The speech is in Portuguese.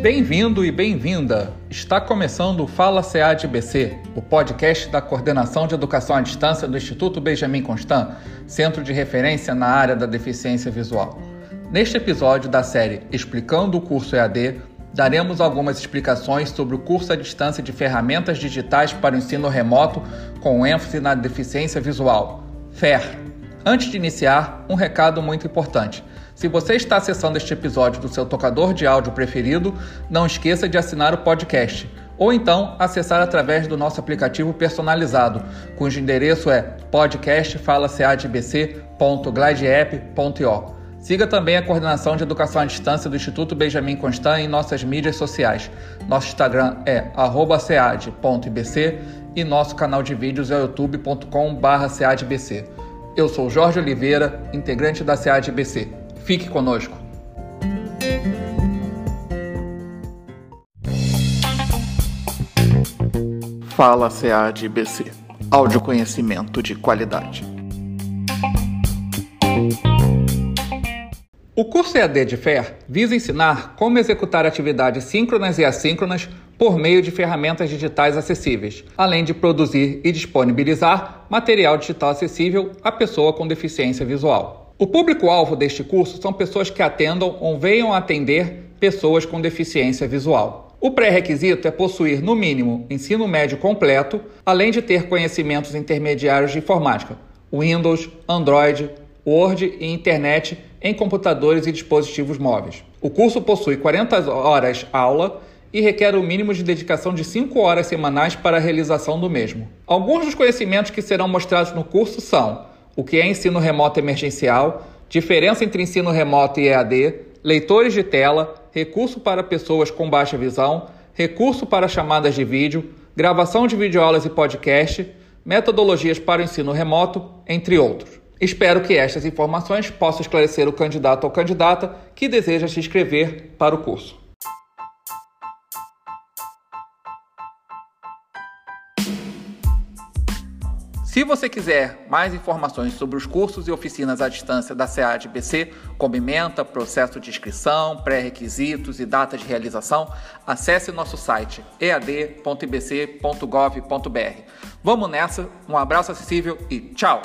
Bem-vindo e bem-vinda! Está começando o Fala CADBC, o podcast da Coordenação de Educação à Distância do Instituto Benjamin Constant, centro de referência na área da deficiência visual. Neste episódio da série Explicando o Curso EAD, daremos algumas explicações sobre o curso à distância de ferramentas digitais para o ensino remoto com ênfase na deficiência visual, FER. Antes de iniciar, um recado muito importante. Se você está acessando este episódio do seu tocador de áudio preferido, não esqueça de assinar o podcast ou então acessar através do nosso aplicativo personalizado, cujo endereço é podcastfalacadbc.glideapp.io. Siga também a coordenação de educação à distância do Instituto Benjamin Constant em nossas mídias sociais. Nosso Instagram é @cead.ibc e nosso canal de vídeos é youtube.com/ceadbc. Eu sou Jorge Oliveira, integrante da CEAD-BC. Fique conosco. Fala CEAD-BC. Áudio conhecimento de qualidade. O curso EAD de FER visa ensinar como executar atividades síncronas e assíncronas por meio de ferramentas digitais acessíveis, além de produzir e disponibilizar material digital acessível à pessoa com deficiência visual. O público-alvo deste curso são pessoas que atendam ou venham atender pessoas com deficiência visual. O pré-requisito é possuir, no mínimo, ensino médio completo, além de ter conhecimentos intermediários de informática, Windows, Android, Word e Internet em computadores e dispositivos móveis. O curso possui 40 horas aula e requer o mínimo de dedicação de 5 horas semanais para a realização do mesmo. Alguns dos conhecimentos que serão mostrados no curso são o que é ensino remoto emergencial, diferença entre ensino remoto e EAD, leitores de tela, recurso para pessoas com baixa visão, recurso para chamadas de vídeo, gravação de videoaulas e podcast, metodologias para o ensino remoto, entre outros. Espero que estas informações possam esclarecer o candidato ou candidata que deseja se inscrever para o curso. Se você quiser mais informações sobre os cursos e oficinas à distância da SEAD-BC, como processo de inscrição, pré-requisitos e data de realização, acesse nosso site ead.ibc.gov.br. Vamos nessa, um abraço acessível e tchau!